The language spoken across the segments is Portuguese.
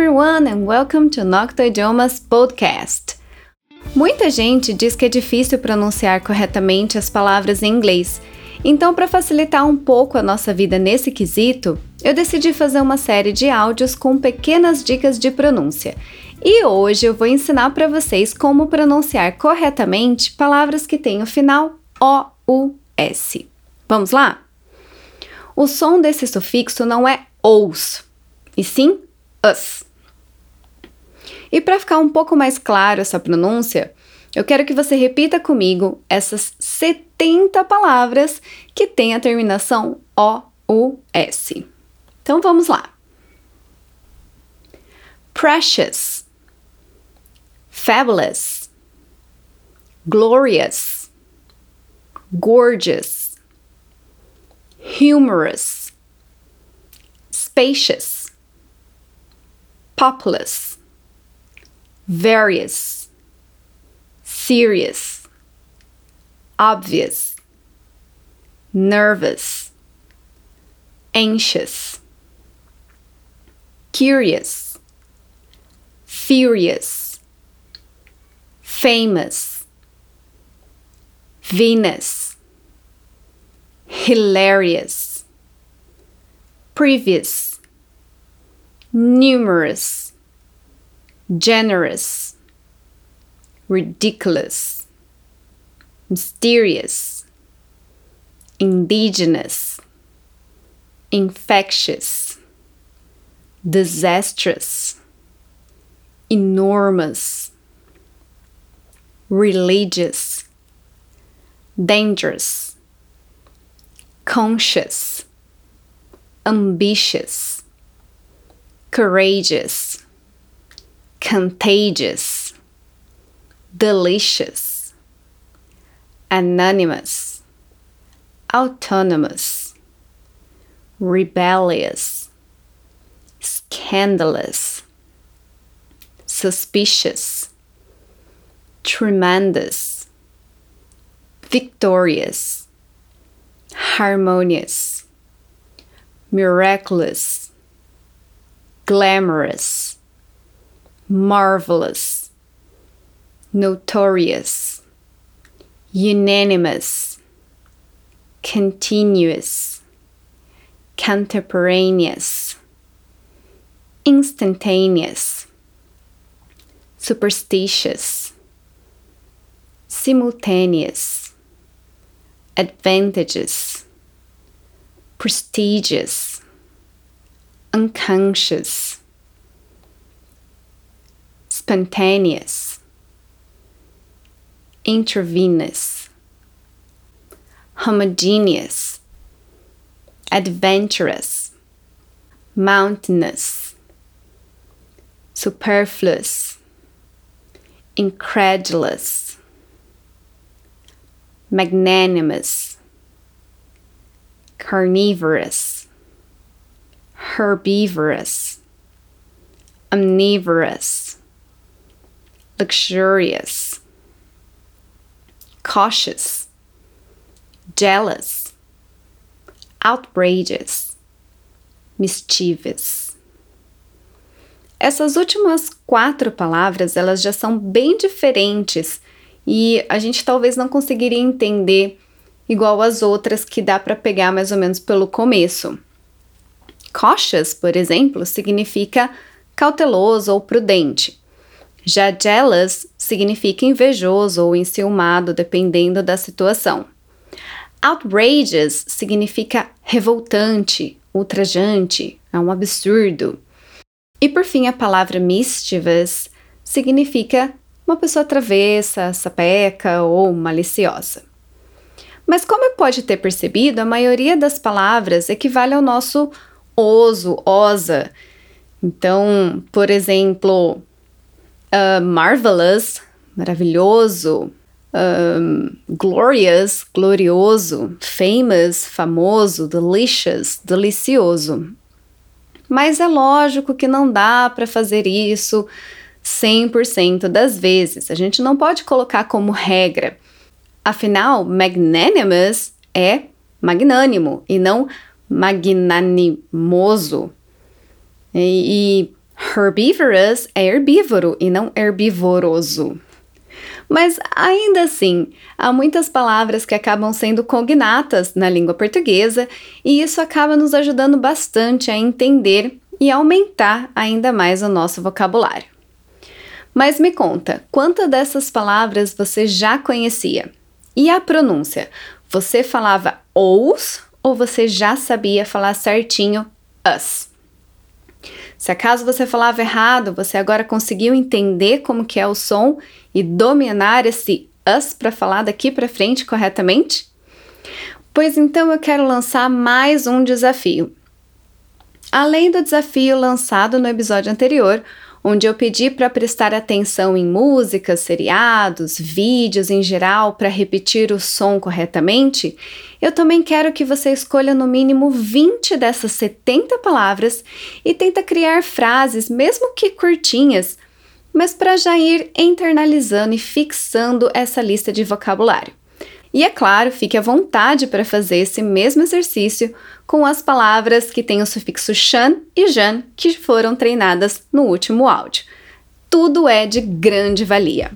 everyone and welcome to Nocto Idiomas Podcast. Muita gente diz que é difícil pronunciar corretamente as palavras em inglês. Então, para facilitar um pouco a nossa vida nesse quesito, eu decidi fazer uma série de áudios com pequenas dicas de pronúncia. E hoje eu vou ensinar para vocês como pronunciar corretamente palavras que têm o final O, U, S. Vamos lá? O som desse sufixo não é OUS, e sim us. E para ficar um pouco mais claro essa pronúncia, eu quero que você repita comigo essas 70 palavras que têm a terminação O, U, S. Então vamos lá. Precious, fabulous, glorious, gorgeous, humorous, spacious, populous, various, serious, obvious, nervous, anxious, curious, furious, famous, Venus, hilarious, previous, numerous, generous, ridiculous, mysterious, indigenous, infectious, disastrous, enormous, religious, dangerous, conscious, ambitious, courageous, contagious, delicious, anonymous, autonomous, rebellious, scandalous, suspicious, tremendous, victorious, harmonious, miraculous, glamorous, marvelous, notorious, unanimous, continuous, contemporaneous, instantaneous, superstitious, simultaneous, advantageous, prestigious, unconscious, spontaneous, intravenous, homogeneous, adventurous, mountainous, superfluous, incredulous, magnanimous, carnivorous, herbivorous, omnivorous, luxurious, cautious, jealous, outrageous, mischievous. Essas últimas quatro palavras, elas já são bem diferentes e a gente talvez não conseguiria entender igual as outras que dá para pegar mais ou menos pelo começo. Cautious, por exemplo, significa cauteloso ou prudente. Já jealous significa invejoso ou enciumado, dependendo da situação. Outrageous significa revoltante, ultrajante, é um absurdo. E por fim, a palavra mischievous significa uma pessoa travessa, sapeca ou maliciosa. Mas como pode ter percebido, a maioria das palavras equivale ao nosso oso, osa. Então, por exemplo, uh, marvelous, maravilhoso, um, glorious, glorioso, famous, famoso, delicious, delicioso. Mas é lógico que não dá para fazer isso 100% das vezes. A gente não pode colocar como regra. Afinal, magnanimous é magnânimo e não magnanimoso. E, e Herbivorous é herbívoro e não herbivoroso. Mas ainda assim, há muitas palavras que acabam sendo cognatas na língua portuguesa e isso acaba nos ajudando bastante a entender e aumentar ainda mais o nosso vocabulário. Mas me conta, quantas dessas palavras você já conhecia? E a pronúncia? Você falava ous ou você já sabia falar certinho us? Se acaso você falava errado, você agora conseguiu entender como que é o som e dominar esse us para falar daqui para frente corretamente? Pois então eu quero lançar mais um desafio. Além do desafio lançado no episódio anterior, onde eu pedi para prestar atenção em músicas, seriados, vídeos em geral para repetir o som corretamente, eu também quero que você escolha no mínimo 20 dessas 70 palavras e tenta criar frases, mesmo que curtinhas, mas para já ir internalizando e fixando essa lista de vocabulário. E é claro, fique à vontade para fazer esse mesmo exercício com as palavras que têm o sufixo chan e jan que foram treinadas no último áudio. Tudo é de grande valia.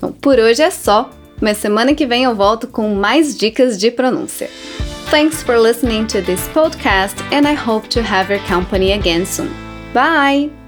Bom, por hoje é só, mas semana que vem eu volto com mais dicas de pronúncia. Thanks for listening to this podcast and I hope to have your company again soon. Bye!